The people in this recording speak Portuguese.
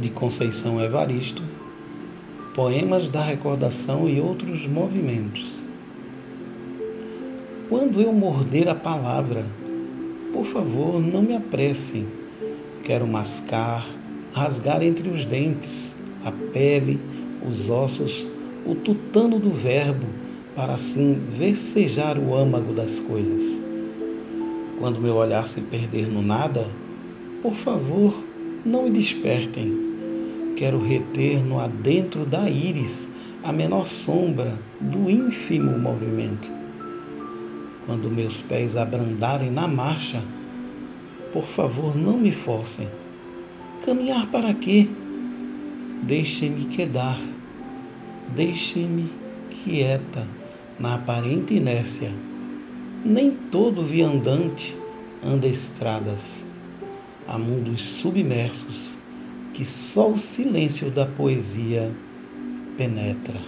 de Conceição Evaristo, Poemas da Recordação e outros movimentos. Quando eu morder a palavra, por favor, não me apressem. Quero mascar, rasgar entre os dentes, a pele, os ossos, o tutano do verbo, para assim versejar o âmago das coisas. Quando meu olhar se perder no nada, por favor, não me despertem quero reter no adentro da íris a menor sombra do ínfimo movimento. Quando meus pés abrandarem na marcha, por favor, não me forcem. Caminhar para quê? Deixem-me quedar. Deixem-me quieta na aparente inércia. Nem todo viandante anda estradas. Há mundos submersos que só o silêncio da poesia penetra.